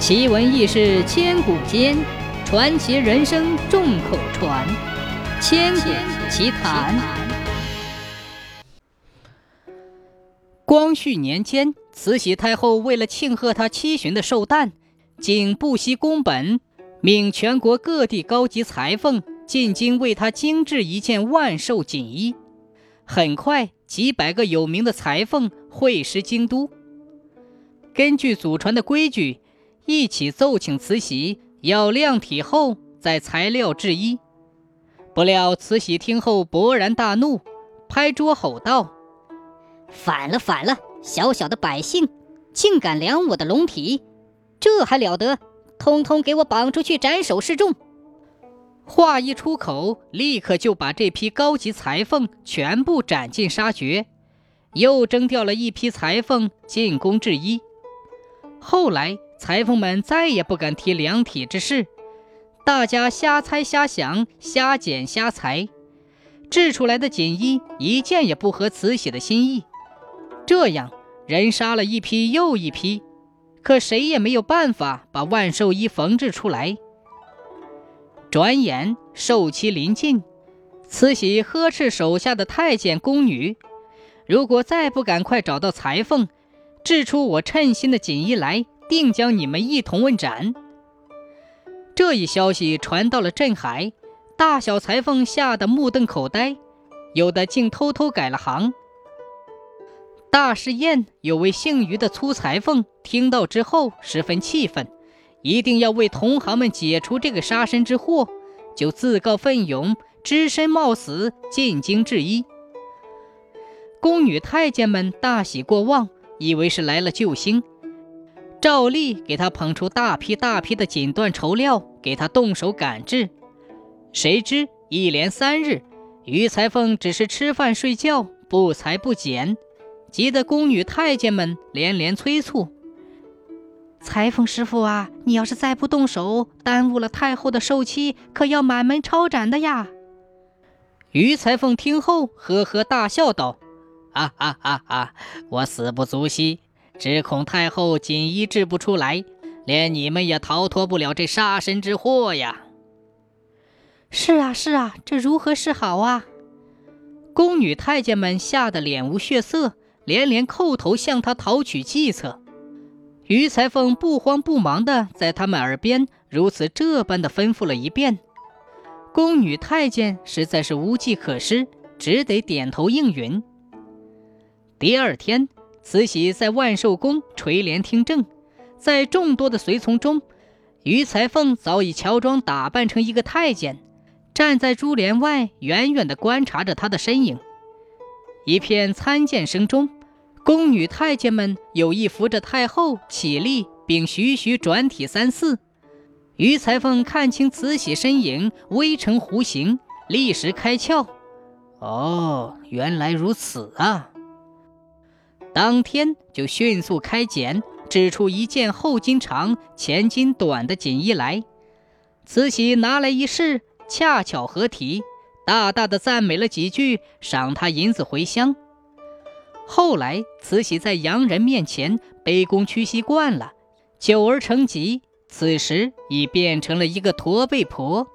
奇闻异事千古间，传奇人生众口传。千古奇谈。光绪年间，慈禧太后为了庆贺她七旬的寿诞，竟不惜工本，命全国各地高级裁缝进京为她精制一件万寿锦衣。很快，几百个有名的裁缝会师京都。根据祖传的规矩，一起奏请慈禧要量体后再裁料制衣。不料慈禧听后勃然大怒，拍桌吼道：“反了，反了！小小的百姓竟敢量我的龙体，这还了得！通通给我绑出去斩首示众！”话一出口，立刻就把这批高级裁缝全部斩尽杀绝，又征调了一批裁缝进宫制衣。后来，裁缝们再也不敢提量体之事，大家瞎猜瞎想、瞎剪瞎裁，制出来的锦衣一件也不合慈禧的心意。这样，人杀了一批又一批，可谁也没有办法把万寿衣缝制出来。转眼寿期临近，慈禧呵斥手下的太监宫女：“如果再不赶快找到裁缝，制出我称心的锦衣来，定将你们一同问斩。”这一消息传到了镇海，大小裁缝吓得目瞪口呆，有的竟偷偷改了行。大试验有位姓于的粗裁缝听到之后十分气愤。一定要为同行们解除这个杀身之祸，就自告奋勇，只身冒死进京制衣。宫女太监们大喜过望，以为是来了救星，照例给他捧出大批大批的锦缎绸料，给他动手赶制。谁知一连三日，于裁缝只是吃饭睡觉，不裁不剪，急得宫女太监们连连催促。裁缝师傅啊，你要是再不动手，耽误了太后的寿期，可要满门抄斩的呀！于裁缝听后呵呵大笑道：“哈哈哈哈！我死不足惜，只恐太后锦衣制不出来，连你们也逃脱不了这杀身之祸呀！”是啊，是啊，这如何是好啊？宫女太监们吓得脸无血色，连连叩头向他讨取计策。于裁缝不慌不忙地在他们耳边如此这般的吩咐了一遍，宫女太监实在是无计可施，只得点头应允。第二天，慈禧在万寿宫垂帘听政，在众多的随从中，于裁缝早已乔装打扮成一个太监，站在珠帘外，远远地观察着他的身影。一片参见声中。宫女太监们有意扶着太后起立，并徐徐转体三四。于裁缝看清慈禧身影，微成弧形，立时开窍。哦，原来如此啊！当天就迅速开剪，织出一件后襟长、前襟短的锦衣来。慈禧拿来一试，恰巧合体，大大的赞美了几句，赏他银子回乡。后来，慈禧在洋人面前卑躬屈膝惯了，久而成疾，此时已变成了一个驼背婆。